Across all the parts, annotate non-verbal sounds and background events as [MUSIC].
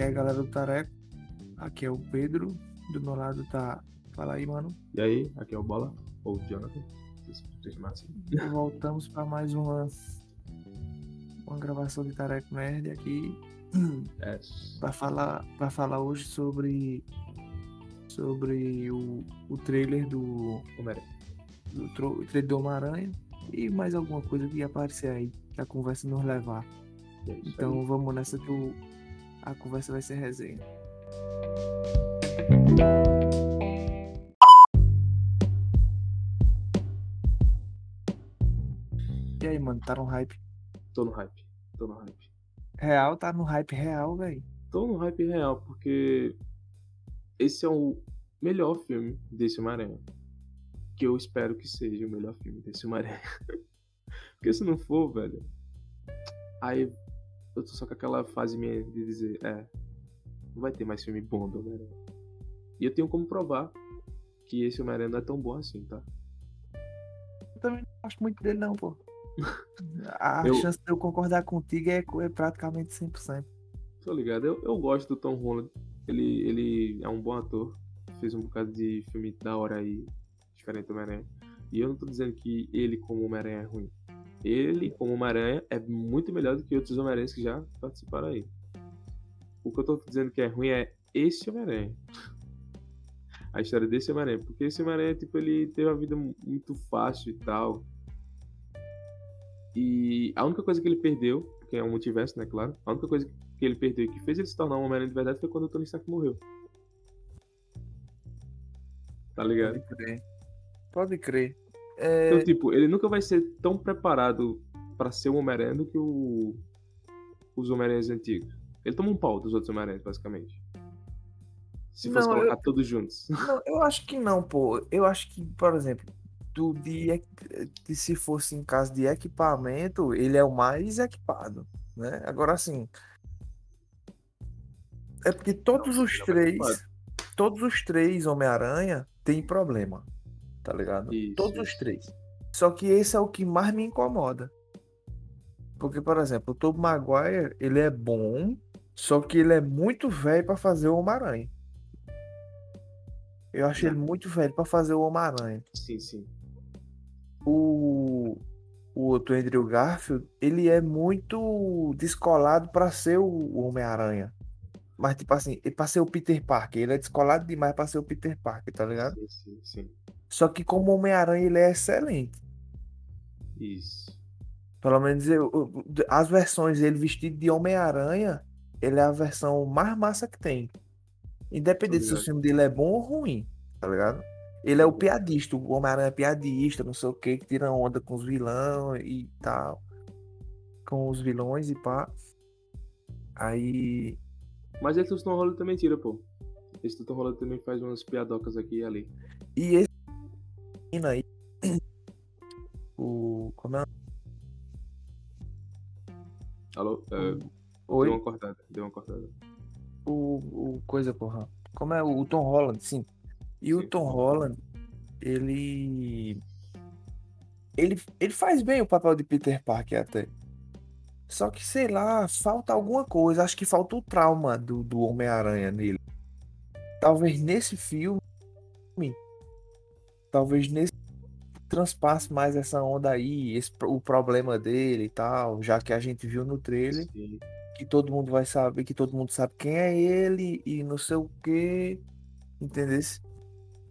E aí, galera do Tareco, aqui é o Pedro, do meu lado tá. Fala aí, mano. E aí, aqui é o Bola, ou o Jonathan. assim. Voltamos para mais uma, uma gravação de Tareco Nerd aqui. É, Para falar, pra falar hoje sobre. Sobre o, o trailer do. Do tro- o trailer do Homem-Aranha. E mais alguma coisa que ia aparecer aí, que a conversa nos levar. É Então aí. vamos nessa que o- a conversa vai ser resenha. E aí, mano, tá no hype Tô no hype. Tô no hype. real? Tá no hype real, velho. Tô no hype real, porque esse é o melhor filme desse Homem-Aranha. Que eu espero que seja o melhor filme desse Homem-Aranha. [LAUGHS] porque se não for, velho. Aí eu tô só com aquela fase minha de dizer, é. Não vai ter mais filme bom do Homem-Aranha. E eu tenho como provar que esse Homem-Aranha não é tão bom assim, tá? Eu também não gosto muito dele, não, pô. [LAUGHS] A Eu- chance de eu concordar contigo é, é praticamente 100%. Tô ligado. Eu, eu gosto do Tom Holland. Ele, ele é um bom ator. Fez um bocado de filme da hora aí, diferente do Homem-Aranha. E eu não tô dizendo que ele, como Homem-Aranha, é ruim. Ele, como Homem-Aranha, é muito melhor do que outros Homem-Aranhas que já participaram aí. O que eu tô dizendo que é ruim é esse Homem-Aranha. [LAUGHS] A história desse Homem-Aranha. Porque esse Homem-Aranha, tipo, ele teve uma vida muito fácil e tal. E a única coisa que ele perdeu, que é um multiverso, né, claro. A única coisa que ele perdeu e que fez ele se tornar um Homem-Aranha de verdade foi quando o Tony Stark morreu. Tá ligado? Pode crer. Pode crer. É, Então, tipo, ele nunca vai ser tão preparado pra ser um Homem-Aranha do que o... os Homem-Aranhas antigos. Ele toma um pau dos outros Homem-Aranhas, basicamente. Se fosse Não, colocar eu- todos juntos. [LAUGHS] Não, eu acho que não, pô. Eu acho que, por exemplo, do de, equi- de se fosse em caso de equipamento, ele é o mais equipado, né? Agora assim, é porque todos Não, os é três, todos os três Homem-Aranha têm problema, tá ligado? Isso, Todos os isso. três. Só que esse é o que mais me incomoda. Porque, por exemplo, o Tobey Maguire, ele é bom, só que ele é muito velho pra fazer o Homem-Aranha. Eu acho ele muito velho pra fazer o Homem-Aranha. Sim, sim. O, o outro Andrew Garfield, ele é muito descolado pra ser o Homem-Aranha. Mas, tipo assim, pra ser o Peter Parker. Ele é descolado demais pra ser o Peter Parker, tá ligado? Sim, sim, sim. Só que como Homem-Aranha, ele é excelente. Isso. Pelo menos eu, eu- as versões dele vestido de Homem-Aranha, ele é a versão mais massa que tem. Independente se o filme dele é bom ou ruim, tá ligado? Ele é o piadista, o Homem-Aranha é piadista, não sei o que, que tira onda com os vilão e tal. Com os vilões e pá. Aí. Mas esse Tom Holland também tira, pô. Esse Tom Holland também faz umas piadocas aqui e ali. E esse menino aí. O. Como é? Alô? É, Oi? deu uma cortada, deu uma cortada. o, o coisa, porra. Como é o, o Tom Holland, sim. E o Sim. Tom Holland, ele, ele ele faz bem o papel de Peter Parker até. Só que sei lá, falta alguma coisa. Acho que falta o trauma do, do Homem-Aranha nele. Talvez nesse filme, talvez nesse transpasse mais essa onda aí, esse, o problema dele e tal, já que a gente viu no trailer Sim. que todo mundo vai saber, que todo mundo sabe quem é ele e não sei o que, entendesse?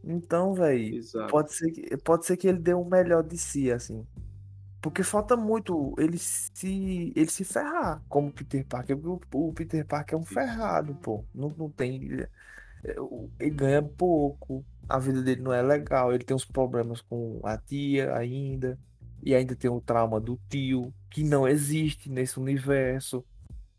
Então, velho, pode ser que pode ser que ele dê o melhor de si, assim. Porque falta muito ele se ele se ferrar como Peter Parker, porque o, Peter Parker é um ferrado, pô. Não, não tem ele, é, ganha pouco, a vida dele não é legal, ele tem uns problemas com a tia ainda. E ainda tem o trauma do tio, que não existe nesse universo.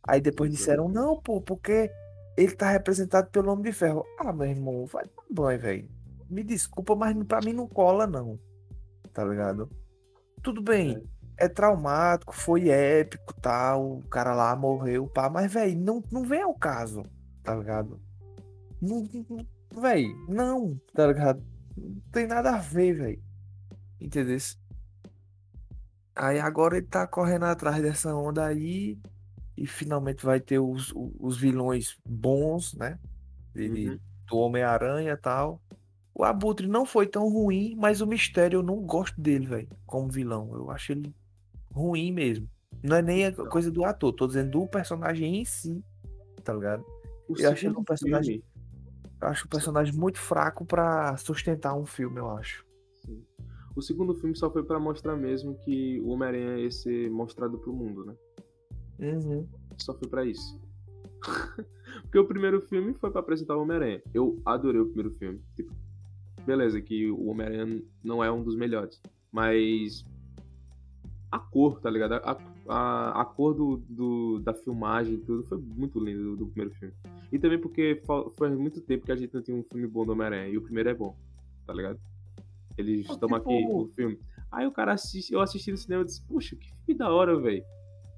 Aí depois disseram, não, pô, porque ele tá representado pelo Homem de Ferro. Ah, meu irmão, vai dar banho, velho. Me desculpa, mas pra mim não cola, não. Tá ligado? Tudo bem, é, traumático, foi épico, tal. O cara lá morreu, pá, mas, velho, não, não vem ao caso, tá ligado? Não, não, velho, não, tá ligado? Não tem nada a ver, velho. Entendeu? Aí agora ele tá correndo atrás dessa onda aí e finalmente vai ter os, os vilões bons, né? De, Uhum. do Homem-Aranha e tal. O Abutre não foi tão ruim, mas o Mistério eu não gosto dele, velho, como vilão. Eu acho ele ruim mesmo. Não é nem a coisa do ator, tô dizendo do personagem em si, tá ligado? O Eu achei segundo um personagem- filme, Eu acho o personagem muito fraco pra sustentar um filme, eu acho. sim. O segundo filme só foi pra mostrar mesmo que o Homem-Aranha ia ser mostrado pro mundo, né? Uhum. Só foi pra isso. [LAUGHS] Porque o primeiro filme foi pra apresentar o Homem-Aranha. Eu adorei o primeiro filme. Tipo, beleza, que o Homem-Aranha não é um dos melhores. Mas a cor, tá ligado? A, a, a cor do, do- da filmagem e tudo foi muito lindo do, do primeiro filme. E também porque faz muito tempo que a gente não tinha um filme bom do Homem-Aranha. E o primeiro é bom, tá ligado? Eles estão tipo- aqui no filme. Aí o cara assiste, eu assisti no cinema e disse, puxa, que filme da hora, velho.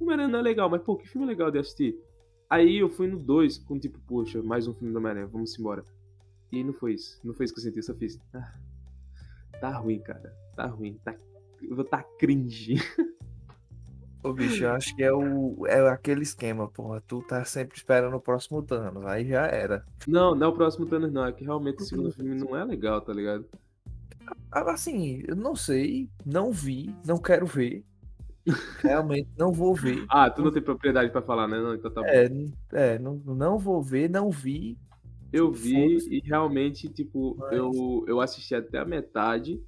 O Homem-Aranha não é legal, mas pô, que filme legal de assistir. Aí eu fui no 2 com tipo, poxa, mais um filme do Homem-Aranha, vamos embora. E não foi isso. Não foi isso que eu senti, eu só fiz. "Ah, tá ruim, cara. Tá ruim. Tá, eu vou tá cringe. [LAUGHS] Ô, bicho, eu acho que é, o, é aquele esquema, porra. Tu tá sempre esperando o próximo Thanos, aí já era. Não, não é o próximo Thanos, não. É que realmente o segundo filme não é legal, tá ligado? Ah, Assim, eu não sei, não vi, não quero ver. Realmente não vou ver. [LAUGHS] Ah, tu não tem propriedade pra falar, né? Não, então tá bom. É, é não, não vou ver, não vi. Eu vi foda-se. e realmente, tipo, Mas- eu, eu assisti até a metade,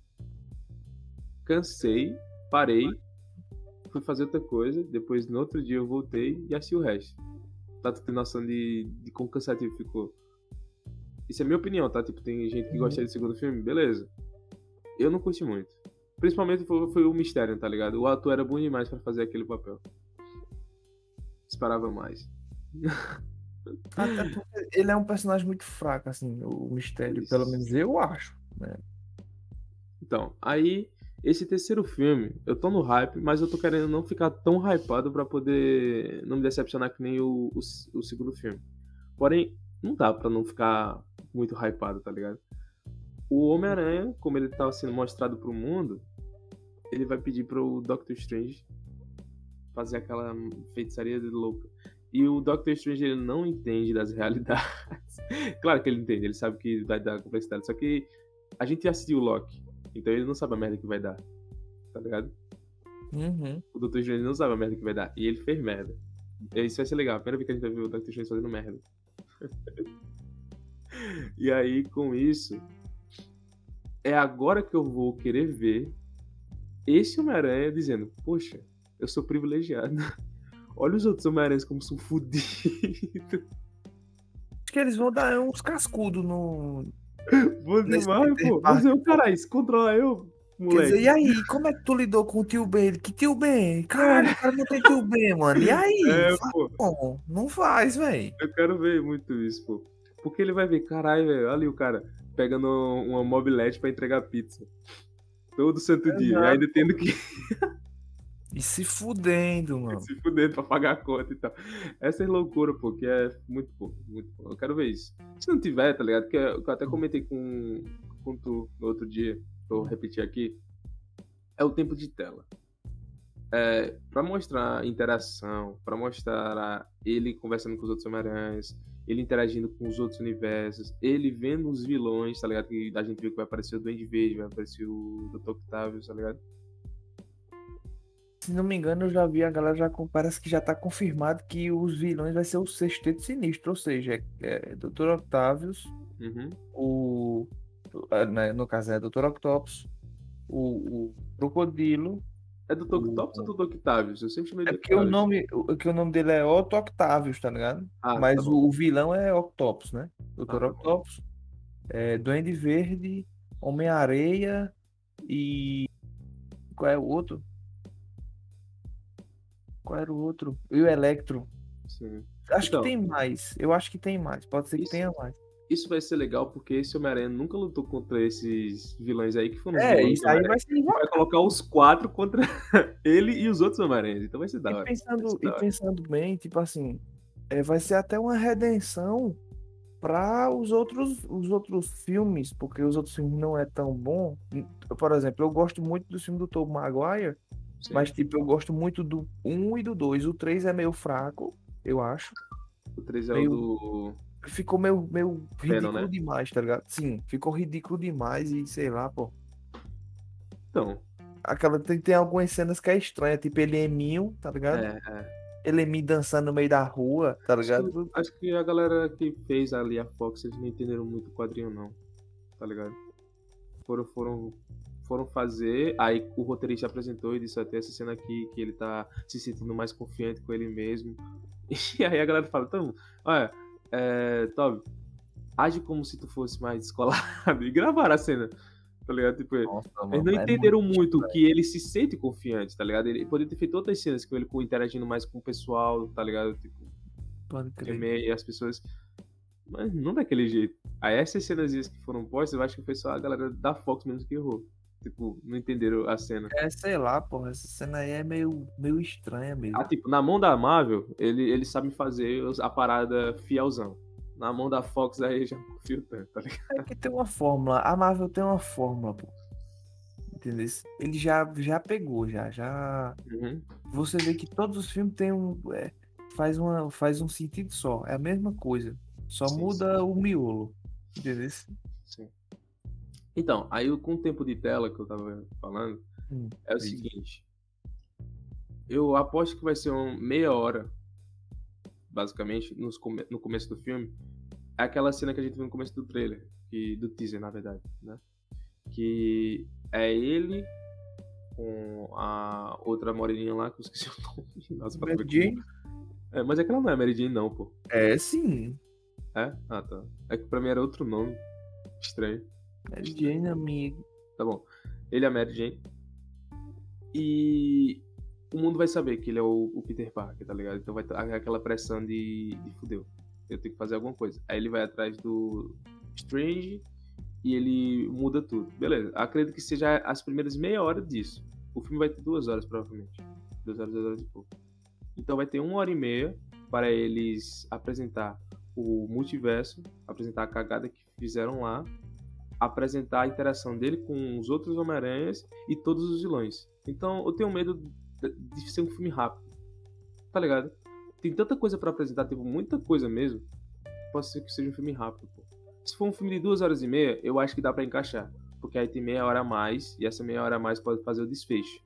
cansei, parei, fui fazer outra coisa, depois no outro dia eu voltei e assisti o resto. Pra tu ter noção de, de quão cansativo ficou. Isso é minha opinião, tá? Tipo, tem gente que gosta do segundo filme, beleza. Eu não curti muito. Principalmente foi, foi o mistério, tá ligado? O ator era bom demais pra fazer aquele papel. Esperava mais. [LAUGHS] Até porque ele é um personagem muito fraco, assim, o mistério, Isso. pelo menos eu acho. Então, aí, esse terceiro filme, eu tô no hype, mas eu tô querendo não ficar tão hypado pra poder não me decepcionar que nem o, o, o segundo filme. Porém, não dá pra não ficar muito hypado, tá ligado? O Homem-Aranha, como ele tava sendo mostrado pro mundo, ele vai pedir pro Doctor Strange fazer aquela feitiçaria de louca. E o Doctor Strange ele não entende das realidades. [LAUGHS] claro que ele entende, ele sabe que vai dar complexidade, só que a gente assistiu Loki, então ele não sabe a merda que vai dar. Tá ligado? Uhum. O Dr. Strange não sabe a merda que vai dar. E ele fez merda. Isso vai ser legal. A primeira vez que a gente vai ver o Dr. Strange fazendo merda. [LAUGHS] e aí, com isso, é agora que eu vou querer ver esse Homem-Aranha dizendo: Poxa, eu sou privilegiado. [LAUGHS] Olha os outros Homem-Aranhas como são fodidos. Acho que eles vão dar uns cascudos no. Bom demais, pô. Mas eu, caralho, se controla eu, Quer moleque. dizer, e aí, como é que tu lidou com o tio Ben? Que tio Ben? Caralho, o cara não tem tio Ben, mano. E [LAUGHS] aí? É, Faz, pô. não faz, velho. Eu quero ver muito isso, pô. Porque ele vai ver, caralho, velho, olha ali o cara pegando uma mobilete pra entregar pizza. Todo santo dia. E Exato. ainda tendo que [LAUGHS] E se fudendo, mano. se fuder pra pagar a conta e tal. Essa é loucura, pô, que é muito bom, muito bom. Eu quero ver isso. Se não tiver, tá ligado? Que eu até comentei com, com tu no outro dia, vou repetir aqui. É o tempo de tela. É, pra mostrar interação, pra mostrar ele conversando com os outros Homem-Aranhas, ele interagindo com os outros universos, ele vendo os vilões, tá ligado? Que a gente viu que vai aparecer o Duende Verde, vai aparecer o Dr. Octavius, tá ligado? Se não me engano, eu já vi a galera já parece que já tá confirmado que os vilões vai ser o Sexteto Sinistro, ou seja, é, é Dr. Octavius, Uhum. o ah, né, no caso é Dr. Octopus, o, o Crocodilo, É Dr. Octopus ou do Dr. Octavius? Eu sempre chamei é porque o nome, o, que o nome dele é Otto Octavius, tá ligado? Ah, Mas tá o, o vilão é Octopus, né? Dr. Ah, tá. Octopus, é, Duende Verde, Homem-Areia e. Qual é o outro? Qual era o outro? E o Electro. Sim. Acho Então. que tem mais. Eu acho que tem mais. Pode ser que Isso- tenha mais. Isso vai ser legal porque esse Homem-Aranha nunca lutou contra esses vilões aí que foram É, vilões isso aí vai ser Vai colocar os quatro contra [LAUGHS] ele e os outros Homem-Aranhas. Então vai ser da E hora. pensando, e pensando bem, tipo assim, é, vai ser até uma redenção para os outros, os outros filmes, porque os outros filmes não é tão bom. Por exemplo, eu gosto muito do filme do Tobey Maguire, Sim. mas tipo, eu gosto muito do 1 e do 2. O 3 é meio fraco, eu acho. O 3 é Meio- o do. Ficou meio, meio ridículo né? demais, tá ligado? Sim, ficou ridículo demais e sei lá, pô. Então, Aquela, tem, tem algumas cenas que é estranha, tipo ele eminho, tá ligado? é, é. Ele eminho dançando no meio da rua, tá Acho ligado? que, acho que a galera que fez ali a Fox, eles não entenderam muito o quadrinho, não. Tá ligado? Foram, foram, foram fazer, aí o roteirista apresentou e disse até essa cena aqui, que ele tá se sentindo mais confiante com ele mesmo. [LAUGHS] E aí a galera fala, então, olha, é, Toby, age como se tu fosse mais descolado. [LAUGHS] E gravaram a cena, tá ligado? Tipo, Nossa, eles não mano, é entenderam muito muito que ele se sente confiante, tá ligado? Ele poderia ter feito outras cenas com ele com- interagindo mais com o pessoal, tá ligado? Tipo, Pode crer. e as pessoas. Mas não daquele jeito. Aí essas cenas que foram postas, eu acho que foi só a galera da Fox mesmo que errou. Tipo, não entenderam a cena. É, sei lá, porra, essa cena aí é meio, meio estranha mesmo. Ah, tipo, na mão da Marvel, ele, ele sabe fazer a parada fielzão. Na mão da Fox aí já não confio tanto, tá ligado? É que tem uma fórmula, a Marvel tem uma fórmula, pô. Entendeu? Ele já, já pegou, já, já. Uhum. Você vê que todos os filmes têm um. é, faz, uma, faz um sentido só. É a mesma coisa. Só Sim, muda o miolo. Entendeu? Então, aí com o tempo de tela que eu tava falando, Hum, é o isso. seguinte. Eu aposto que vai ser uma meia hora, basicamente, nos come- no começo do filme. É aquela cena que a gente viu no começo do trailer, que, do teaser, na verdade, né? Que é ele com a outra moreninha lá, que eu esqueci [LAUGHS] o nome. Nossa, Mary Jane? É, mas aquela não é Mary Jane, não, pô. É sim. É? Ah, tá. É que pra mim era outro nome. Estranho. Mary Jane, amigo. Tá bom. Ele é a Mary Jane. E o mundo vai saber que ele é o, o Peter Parker, tá ligado? Então vai ter aquela pressão de, de fudeu. Eu tenho que fazer alguma coisa. Aí ele vai atrás do Strange e ele muda tudo. Beleza. Acredito que seja as primeiras meia hora disso. O filme vai ter duas horas, provavelmente. Duas horas, duas horas e pouco. Então vai ter uma hora e meia para eles apresentar o multiverso, apresentar a cagada que fizeram lá, apresentar a interação dele com os outros Homem-Aranhas e todos os vilões. Então eu tenho medo de ser um filme rápido. Tá ligado? Tem tanta coisa pra apresentar, tipo, muita coisa mesmo. Pode ser que seja um filme rápido, pô. Se for um filme de duas horas e meia, eu acho que dá pra encaixar. Porque aí tem meia hora a mais, e essa meia hora a mais pode fazer o desfecho.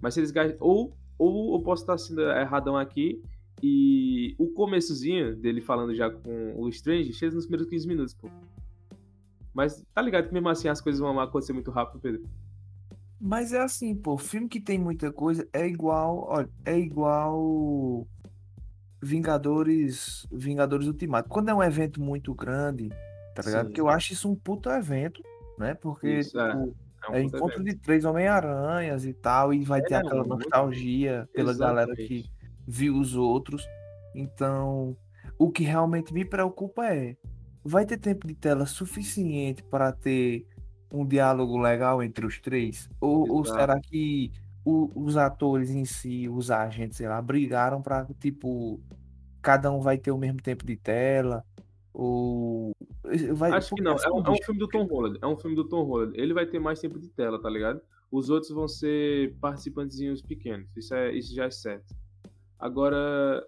Mas se eles. Ou, ou eu posso estar sendo erradão aqui, e o começozinho dele falando já com o Strange chega nos primeiros 15 minutos, pô. Mas tá ligado que mesmo assim as coisas vão acontecer muito rápido, Pedro. Mas é assim, pô, filme que tem muita coisa é igual, olha, é igual Vingadores, Vingadores Ultimato. Quando é um evento muito grande, tá ligado? Sim. Porque eu acho isso um puto evento, né? Porque Isso, é. tipo, É um é encontro evento. de três Homem-Aranhas e tal, e vai ter É, aquela nostalgia pela galera Exatamente. que viu os outros. Então, o que realmente me preocupa é, vai ter tempo de tela suficiente para ter um diálogo legal entre os três? Ou, ou será que o- os atores em si, os agentes, sei lá, brigaram para tipo cada um vai ter o mesmo tempo de tela? Ou vai Acho que não. assim, É um, é um filme do Tom Holland. É um filme do Tom Holland. Ele vai ter mais tempo de tela, tá ligado? Os outros vão ser participantezinhos pequenos. Isso, é, isso já é certo. Agora,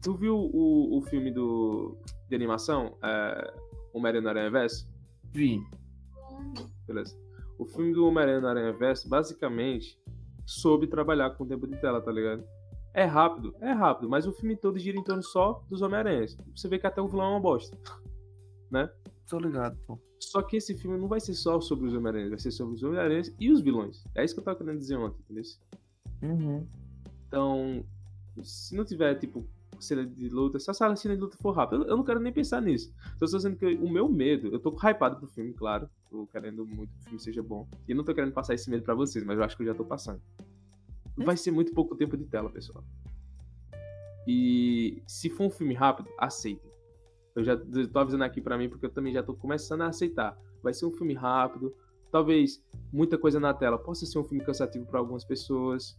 tu viu o, o filme do, de animação? É, Homem-Aranha no Aranha Verso? vi. Beleza. O filme do Homem-Aranha no Aranha Verso, basicamente, soube trabalhar com o tempo de tela, tá ligado? É rápido, é rápido, mas o filme todo gira em torno só dos Homem-Aranhas. Você vê que até o vilão é uma bosta. [LAUGHS] Né? Tô ligado, pô. Só que esse filme não vai ser só sobre os Homem-Aranhas, vai ser sobre os Homem-Aranhas e os vilões. É isso que eu tava querendo dizer ontem, entendeu? Uhum. Então, se não tiver, tipo, cena de luta, se a cena de luta for rápida, eu eu não quero nem pensar nisso. Então, eu tô dizendo que o meu medo, eu tô hypado pro filme, claro. Tô querendo muito que o filme seja bom. E não tô querendo passar esse medo pra vocês, mas eu acho que eu já tô passando. Vai ser muito pouco tempo de tela, pessoal. E se for um filme rápido, aceitem. Eu já tô avisando aqui pra mim porque eu também já tô começando a aceitar. Vai ser um filme rápido, talvez muita coisa na tela possa ser um filme cansativo para algumas pessoas.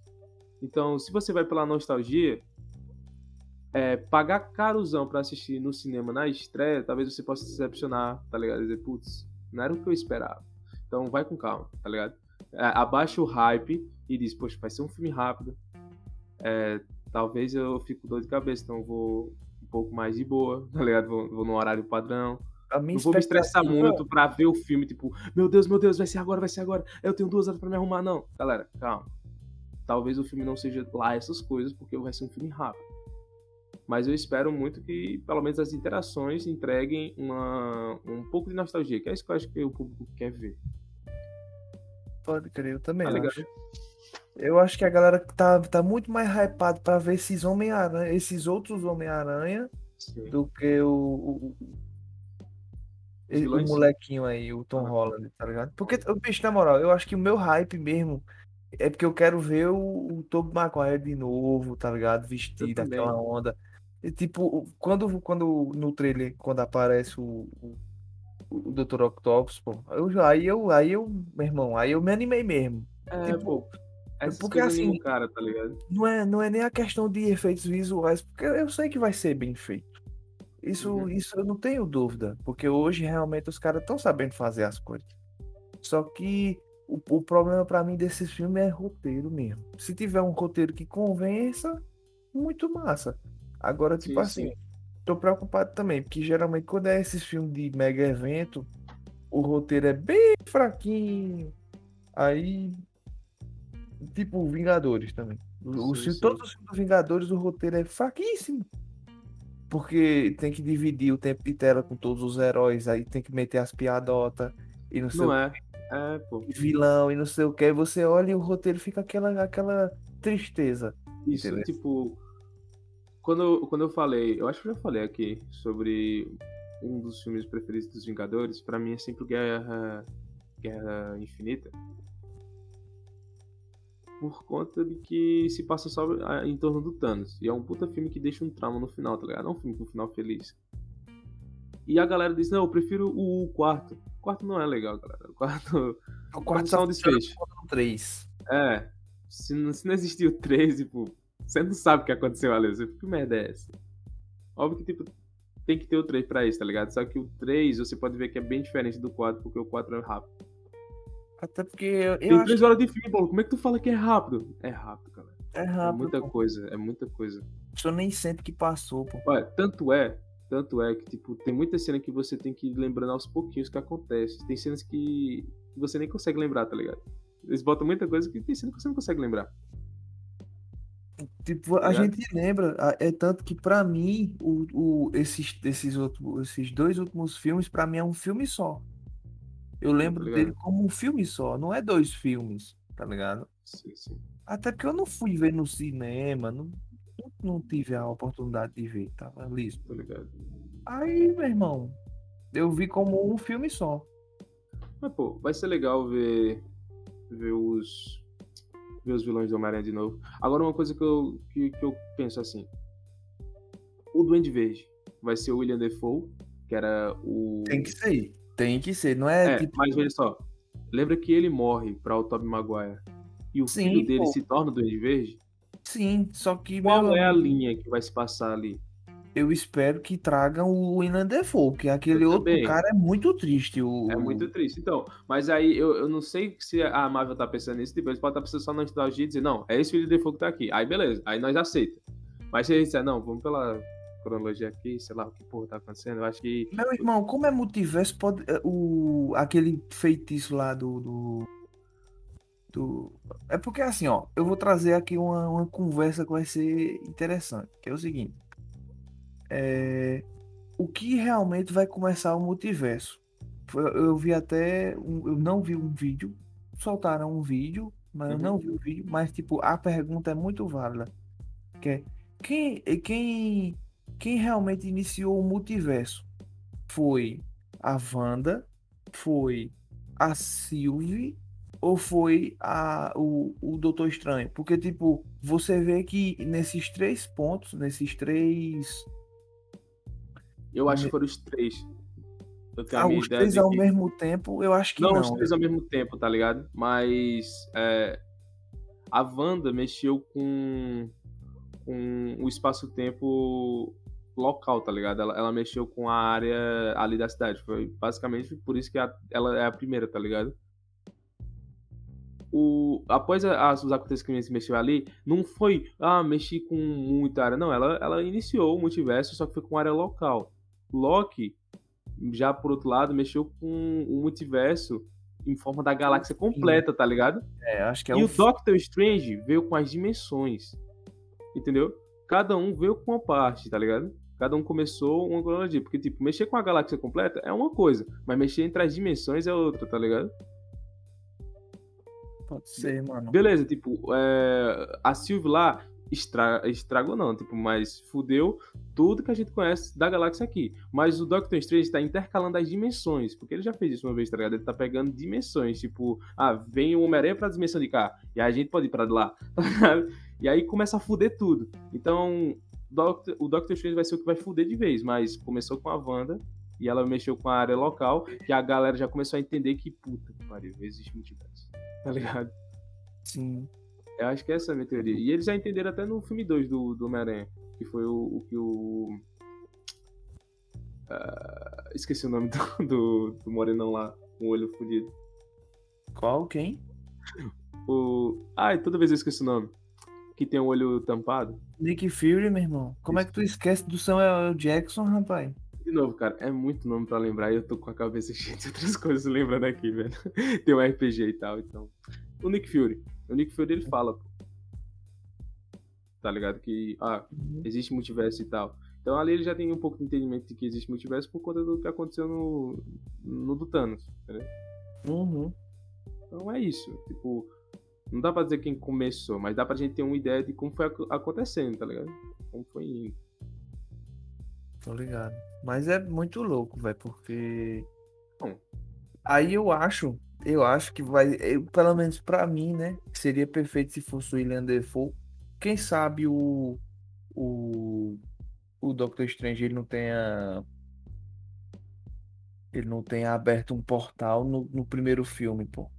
Então, se você vai pela nostalgia, é, pagar carozão pra assistir no cinema na estreia, talvez você possa se decepcionar, tá ligado? Dizer, putz, não era o que eu esperava. Então, vai com calma, tá ligado? É, abaixa o hype e diz, poxa, vai ser um filme rápido. É, talvez eu fico dor de cabeça, então eu vou um pouco mais de boa, [LAUGHS] tá ligado? Vou, vou no horário padrão. não vou me estressar muito pra ver o filme, tipo, meu Deus, meu Deus, vai ser agora, vai ser agora. Eu tenho duas horas pra me arrumar, não. Galera, calma. Talvez o filme não seja lá essas coisas, porque vai ser um filme rápido. Mas eu espero muito que, pelo menos, as interações entreguem uma, um pouco de nostalgia, que é isso que eu acho que o público quer ver. Pode crer, eu também tá acho. Eu acho que a galera tá, tá muito mais hypado pra ver esses Homem-Aranha, esses outros Homem-Aranha do que o, o, o, molequinho aí, o Tom ah. Holland, tá ligado? Porque, bicho, na moral, eu acho que o meu hype mesmo é porque eu quero ver o, o Tobey Maguire de novo, tá ligado? Vestido, aquela onda. Tipo, quando, quando no trailer, quando aparece o, o, o Dr. Octopus, pô, eu, aí eu, aí eu, meu irmão, aí eu me animei mesmo. É, tipo, pô, porque assim, cara, tá ligado? Não é, não é nem a questão de efeitos visuais, porque eu sei que vai ser bem feito. Isso, uhum. isso eu não tenho dúvida, porque hoje realmente os caras estão sabendo fazer as coisas. Só que o, o problema para mim desses filmes é roteiro mesmo. Se tiver um roteiro que convença, muito massa. Agora, tipo sim, assim, sim. tô preocupado também, porque geralmente quando é esses filmes de mega evento, o roteiro é bem fraquinho. Aí, tipo, Vingadores também. O, sim, sim. Todos os filmes Vingadores, o roteiro é fraquíssimo. Porque tem que dividir o tempo de tela com todos os heróis, aí tem que meter as piadotas e não sei não é. É, pô. vilão e não sei o que. Aí você olha e o roteiro fica aquela, aquela tristeza. Isso, entendeu? tipo, quando, quando eu falei, eu acho que eu já falei aqui sobre um dos filmes preferidos dos Vingadores, para mim é sempre Guerra, Guerra Infinita. Por conta de que se passa só em torno do Thanos. E é um puta filme que deixa um trauma no final, tá ligado? É um filme com um final feliz. E a galera diz, não, eu prefiro o quarto. O quarto não é legal, galera. O quarto. O quarto é um desfecho. 3. É. Se não, se não existir o 3, tipo, você não sabe o que aconteceu ali. Você, que merda é essa? Óbvio que, tipo, tem que ter o 3 pra isso, tá ligado? Só que o 3 você pode ver que é bem diferente do 4, porque o 4 é rápido. Até porque eu, eu Tem 3 acho... horas de filme, Paulo. Como é que tu fala que é rápido? É rápido, cara. É rápido. É muita pô. coisa, é muita coisa. Eu nem sempre que passou, pô. Olha, tanto é, tanto é que, tipo, tem muita cena que você tem que ir lembrando aos pouquinhos que acontece. Tem cenas que, que você nem consegue lembrar, tá ligado? Eles botam muita coisa que tem cena que você não consegue lembrar. Tipo, a gente lembra, é tanto que para mim o, o, esses, esses, outros, esses dois últimos filmes para mim é um filme só. Eu lembro dele como um filme só, não é dois filmes, tá ligado? Sim, sim. Até porque eu não fui ver no cinema, não, não tive a oportunidade de ver, tava liso. Tá ligado. Aí, meu irmão, eu vi como um filme só. Mas, pô, vai ser legal ver, ver os, ver os vilões do Homem-Aranha de novo. Agora, uma coisa que eu, que, que eu penso assim: o Duende Verde vai ser o William Defoe, que era o. Tem que ser, tem que ser, não é? é tipo... Mas veja só: lembra que ele morre para o Tobey Maguire e o Sim, filho dele pô. se torna o Duende Verde? Sim, só que. Qual meu... é a linha que vai se passar ali? Eu espero que tragam o William Defoe, que aquele eu outro cara é muito triste. O... É muito triste. Então, mas aí eu, eu não sei se a Marvel tá pensando nisso, tipo, eles podem estar tá pensando só na nostalgia e dizer, não, é esse William Defoe que tá aqui. Aí beleza, aí nós aceita. Mas se a gente disser, não, vamos pela cronologia aqui, sei lá o que porra tá acontecendo, eu acho que. Meu irmão, como é multiverso, pode. Eh, o, aquele feitiço lá do... do... Do... É porque assim, ó, eu vou trazer aqui uma, uma conversa que vai ser interessante, que é o seguinte é, o que realmente vai começar o multiverso. Eu vi até, eu não vi um vídeo, soltaram um vídeo, mas uhum. eu não vi o vídeo, mas tipo, a pergunta é muito válida. Que é, quem, quem, quem realmente iniciou o multiverso? Foi a Wanda? Foi a Sylvie? Ou foi a, o, o Doutor Estranho? Porque, tipo, você vê que nesses três pontos, nesses três eu acho que foram os três. Ah, os três ao que... mesmo tempo, eu acho que não. Não, os três ao mesmo tempo, tá ligado? Mas é, a Wanda mexeu com, com o espaço-tempo local, tá ligado? Ela, ela, mexeu com a área ali da cidade. Foi basicamente por isso que a, ela é a primeira, tá ligado? o, após a, os acontecimentos que mexeu ali, não foi, ah, mexi com muita área. Não, ela, ela iniciou o multiverso, só que foi com área local. Loki, já por outro lado, mexeu com o multiverso em forma da galáxia completa, tá ligado? É, acho que é e o... o Doctor Strange veio com as dimensões. Entendeu? Cada um veio com uma parte, tá ligado? Cada um começou uma cronologia. Porque, tipo, mexer com a galáxia completa é uma coisa, mas mexer entre as dimensões é outra, tá ligado? Pode ser, mano. Beleza, tipo, é... a Sylvie lá estra... estragou não, tipo, mas fudeu tudo que a gente conhece da galáxia aqui. Mas o Doctor Strange está intercalando as dimensões, porque ele já fez isso uma vez, tá ligado? Ele tá pegando dimensões, tipo, ah, vem o Homem-Aranha pra dimensão de cá, e a gente pode ir pra lá, [LAUGHS] tá? E aí começa a fuder tudo. Então, Doctor... o Doctor Strange vai ser o que vai fuder de vez, mas começou com a Wanda, e ela mexeu com a área local, e a galera já começou a entender que, puta que pariu, existe multiverso tá ligado? Sim. Eu acho que essa é a minha teoria. E eles já entenderam até no filme 2 do, do Homem-Aranha, que foi o, o que o. Uh, esqueci o nome do, do, do Morenão lá, com o olho fudido. Qual? Quem? O. Ai, toda vez eu esqueço o nome. Que tem o olho tampado. Nick Fury, meu irmão. Como Isso. é que tu esquece do Samuel Jackson, rapaz? De novo, cara, é muito nome pra lembrar e eu tô com a cabeça [LAUGHS] cheia de outras coisas lembrando aqui, velho. Tem um RPG e tal, então. O Nick Fury. O Nick Fury ele fala, pô. Tá ligado? Que, ah, uhum. existe multiverso e tal. Então ali ele já tem um pouco de entendimento de que existe multiverso por conta do que aconteceu no, no do Thanos, entendeu? Uhum. Então é isso. Tipo, não dá pra dizer quem começou, mas dá pra gente ter uma ideia de como foi acontecendo, tá ligado? Como foi indo. Tô ligado. Mas é muito louco, velho, porque. Bom, aí eu acho, eu acho que vai, eu, pelo menos para mim, né? Seria perfeito se fosse o William Defoe. Quem sabe o. O. O Doctor Strange ele não tenha. Ele não tenha aberto um portal no, no primeiro filme, pô.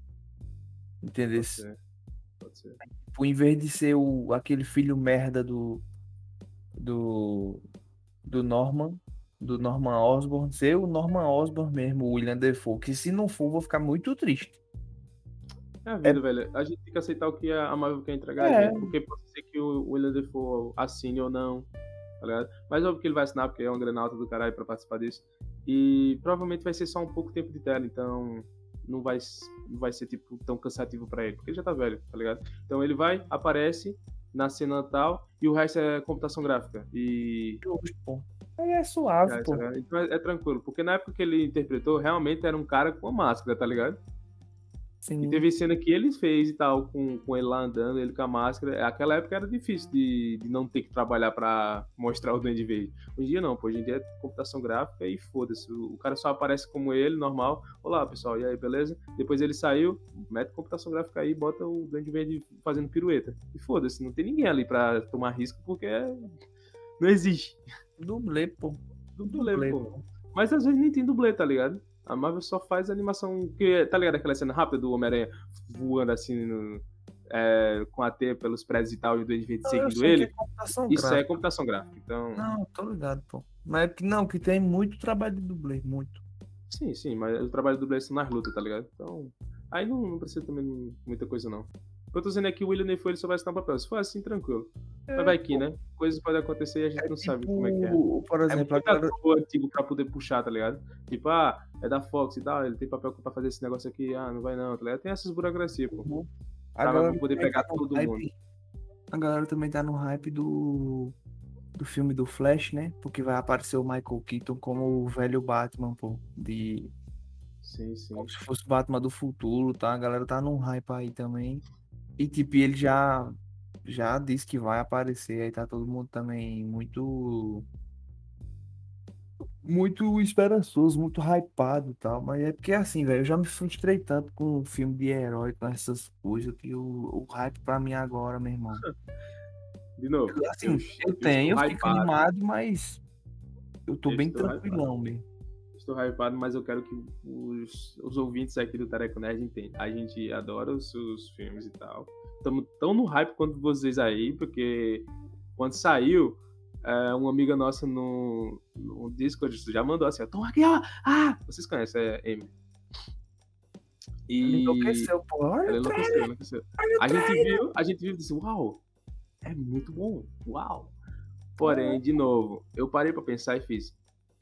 Entendeu? Pode ser. Pode ser. Tipo, em vez de ser o, aquele filho merda do. Do. Do Norman, do Norman Osborn ser o Norman Osborn mesmo, o William Defoe, que se não for, vou ficar muito triste. É a vida, é... velho. A gente tem que aceitar o que a Marvel quer entregar, é. gente, porque pode ser que o William Defoe assine ou não, tá ligado? Mas óbvio que ele vai assinar, porque é uma grana alta do caralho pra participar disso. E provavelmente vai ser só um pouco tempo de tela, então não vai, não vai ser, tipo, tão cansativo pra ele, porque ele já tá velho, tá ligado? Então ele vai, aparece na cena tal, e o resto é computação gráfica. E. Justo, Aí é suave, é, pô. É, então é, é, tranquilo, porque na época que ele interpretou, realmente era um cara com uma máscara, tá ligado? Sim. E teve cena que ele fez e tal, com, com ele lá andando, ele com a máscara. Aquela época era difícil de, de não ter que trabalhar para mostrar o Duende Verde. Hoje em dia não, pô. Hoje em dia é computação gráfica e foda-se. O, o cara só aparece como ele, normal. Olá, pessoal, e aí, beleza? Depois ele saiu, mete computação gráfica aí e bota o Duende Verde fazendo pirueta. E foda-se, não tem ninguém ali para tomar risco porque não existe. Dublê, pô. Dublê, dublê pô. Mas às vezes nem tem dublê, tá ligado? A Marvel só faz animação. Que, tá ligado aquela cena rápida do Homem-Aranha voando assim no, é, com a T pelos prédios e tal, e o Duende Verde seguindo ele? É Isso é gráfica. é computação gráfica. Então... Não, tô ligado, pô. Mas que não, que tem muito trabalho de dublê, muito. Sim, sim, mas o trabalho de dublê são nas lutas, tá ligado? Então. Aí não, não precisa também muita coisa, não. Eu tô dizendo aqui, o William Defoe ele só vai assinar papel. Se for assim, tranquilo. É, Mas vai que, né? Coisas podem acontecer e a gente é não tipo, sabe como é que é. Por exemplo, é muito antigo pra poder puxar, tá ligado? Tipo, ah, é da Fox e tal, ele tem papel pra fazer esse negócio aqui, ah, não vai não, tá ligado? Tem essas burocracias, pô. Uhum. Pra poder pegar tá todo hype. mundo. A galera também tá no hype do do filme do Flash, né? Porque vai aparecer o Michael Keaton como o velho Batman, pô, de Sim, sim. Como se fosse o Batman do futuro, tá? A galera tá num hype aí também. E tipo, ele já já disse que vai aparecer, aí tá todo mundo também muito muito esperançoso, muito hypado e tal, mas é porque assim, velho, eu já me frustrei tanto com o filme de herói, com essas coisas, que o, o hype pra mim agora, meu irmão. [LAUGHS] De novo. Assim, eu, eu tenho, eu fico animado, mas eu tô eu bem tranquilão, mesmo estou hypado, mas eu quero que os, os ouvintes aqui do Tareco Nerd entendam. A gente adora os seus filmes e tal. Estamos tão no hype quanto vocês aí, porque quando saiu, é, uma amiga nossa no, no Discord já mandou assim, Tom aqui, ó! Ah! Vocês conhecem, é Amy. E Enlouqueceu, pô. Olha enlouqueceu, enlouqueceu. A gente viu, a gente viu e disse, uau, é muito bom, uau. Porém, de novo, eu parei pra pensar e fiz,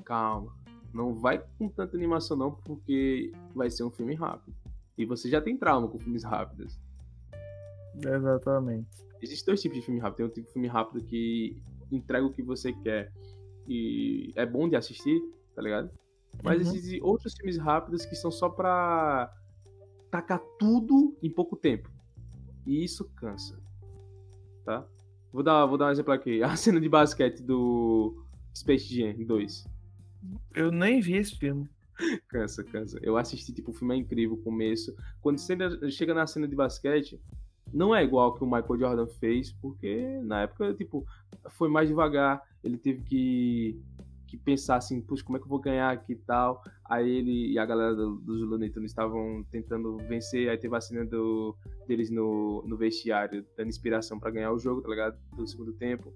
calma, não vai com tanta animação não, porque vai ser um filme rápido. E você já tem trauma com filmes rápidos. Exatamente. Existem dois tipos de filme rápido. Tem um tipo de filme rápido que entrega o que você quer e é bom de assistir, tá ligado? Mas Uhum. existem outros filmes rápidos que são só pra tacar tudo em pouco tempo. E isso cansa. Tá? Vou dar, vou dar um exemplo aqui. [LAUGHS] A cena de basquete do Space Jam 2. Eu nem vi esse filme. Cansa, cansa. Eu assisti, tipo, o filme é incrível, o começo. Quando você chega na cena de basquete, não é igual que o Michael Jordan fez, porque na época, tipo, foi mais devagar. Ele teve que, que pensar assim, puxa, como é que eu vou ganhar aqui e tal. Aí ele e a galera do- dos Looney Tunes estavam tentando vencer. Aí teve a cena do, deles no, no vestiário, dando inspiração pra ganhar o jogo, tá ligado? Do segundo tempo.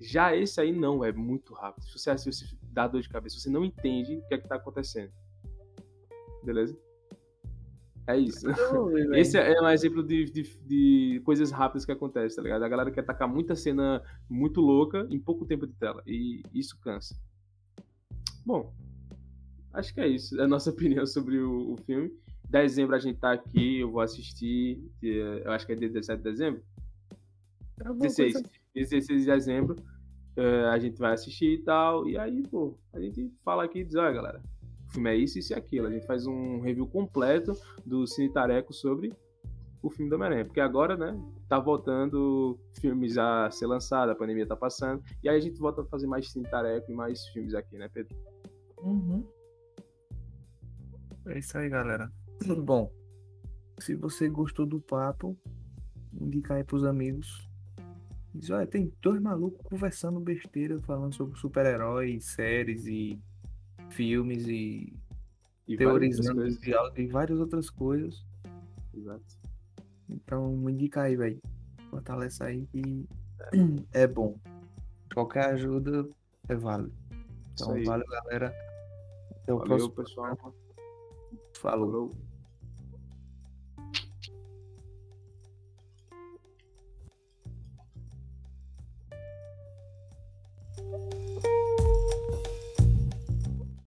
Já esse aí não, é muito rápido. Se você assiste, você dá dor de cabeça. Você não entende o que é que tá acontecendo. Beleza? É isso. [LAUGHS] Esse é um exemplo de, de, de coisas rápidas que acontecem, tá ligado? A galera quer tacar muita cena muito louca em pouco tempo de tela. E isso cansa. Bom, acho que é isso. É a nossa [LAUGHS] opinião sobre o, o filme. Dezembro a gente tá aqui, eu vou assistir. eh, Eu acho que é dia 17 de dezembro. 16. 16 de dezembro. eh, a gente vai assistir e tal. E aí, pô, a gente fala aqui e diz, olha, galera, o filme é isso, isso e aquilo. A gente faz um review completo do Cine Tareco sobre o filme do Homem-Aranha. Porque agora, né, tá voltando filmes a ser lançado, a pandemia tá passando. E aí a gente volta a fazer mais Cine Tareco e mais filmes aqui, né, Pedro? Uhum. É isso aí, galera. [CLEARS THROAT] Bom, se você gostou do papo, indica aí pros amigos. Diz, olha, tem dois malucos conversando besteira, falando sobre super-heróis, séries e filmes e E teorizando algo e várias outras coisas. Exato. Então, indica aí, velho. Fortalece aí que é [CLEARS THROAT] bom. Qualquer ajuda é válido. Então, valeu, galera. Até o Valeu, próximo. pessoal. Falou. Falou.